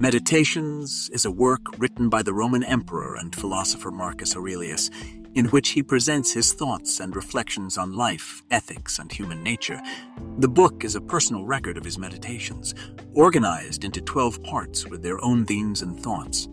Meditations is a work written by the Roman emperor and philosopher Marcus Aurelius, in which he presents his thoughts and reflections on life, ethics, and human nature. The book is a personal record of his meditations, organized into 12 parts with their own themes and thoughts.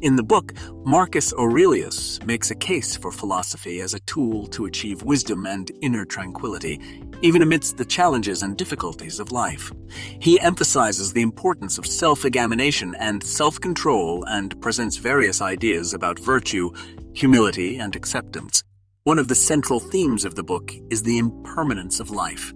In the book, Marcus Aurelius makes a case for philosophy as a tool to achieve wisdom and inner tranquility, even amidst the challenges and difficulties of life. He emphasizes the importance of self-examination and self-control and presents various ideas about virtue, humility, and acceptance. One of the central themes of the book is the impermanence of life.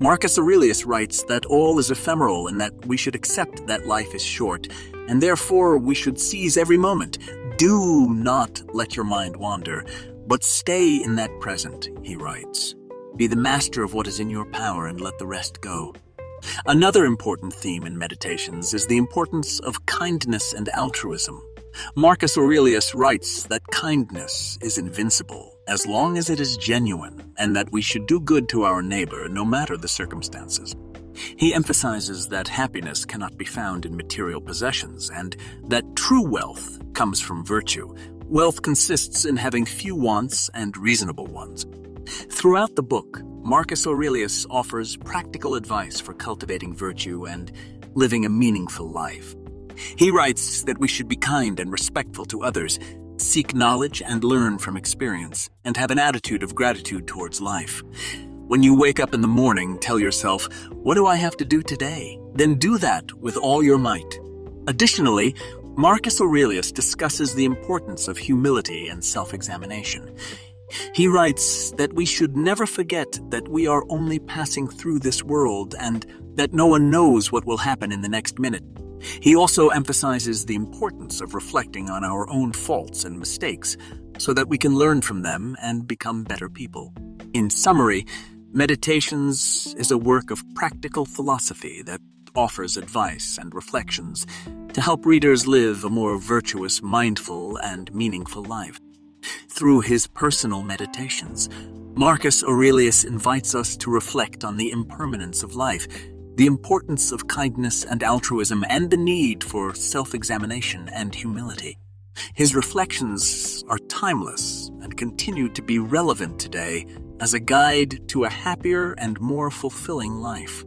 Marcus Aurelius writes that all is ephemeral and that we should accept that life is short, and therefore we should seize every moment. Do not let your mind wander, but stay in that present, he writes. Be the master of what is in your power and let the rest go. Another important theme in meditations is the importance of kindness and altruism. Marcus Aurelius writes that kindness is invincible as long as it is genuine and that we should do good to our neighbor no matter the circumstances. He emphasizes that happiness cannot be found in material possessions and that true wealth comes from virtue. Wealth consists in having few wants and reasonable ones. Throughout the book, Marcus Aurelius offers practical advice for cultivating virtue and living a meaningful life. He writes that we should be kind and respectful to others, seek knowledge and learn from experience, and have an attitude of gratitude towards life. When you wake up in the morning, tell yourself, What do I have to do today? Then do that with all your might. Additionally, Marcus Aurelius discusses the importance of humility and self examination. He writes that we should never forget that we are only passing through this world and that no one knows what will happen in the next minute. He also emphasizes the importance of reflecting on our own faults and mistakes so that we can learn from them and become better people. In summary, Meditations is a work of practical philosophy that offers advice and reflections to help readers live a more virtuous, mindful, and meaningful life. Through his personal meditations, Marcus Aurelius invites us to reflect on the impermanence of life, the importance of kindness and altruism, and the need for self-examination and humility. His reflections are timeless and continue to be relevant today as a guide to a happier and more fulfilling life.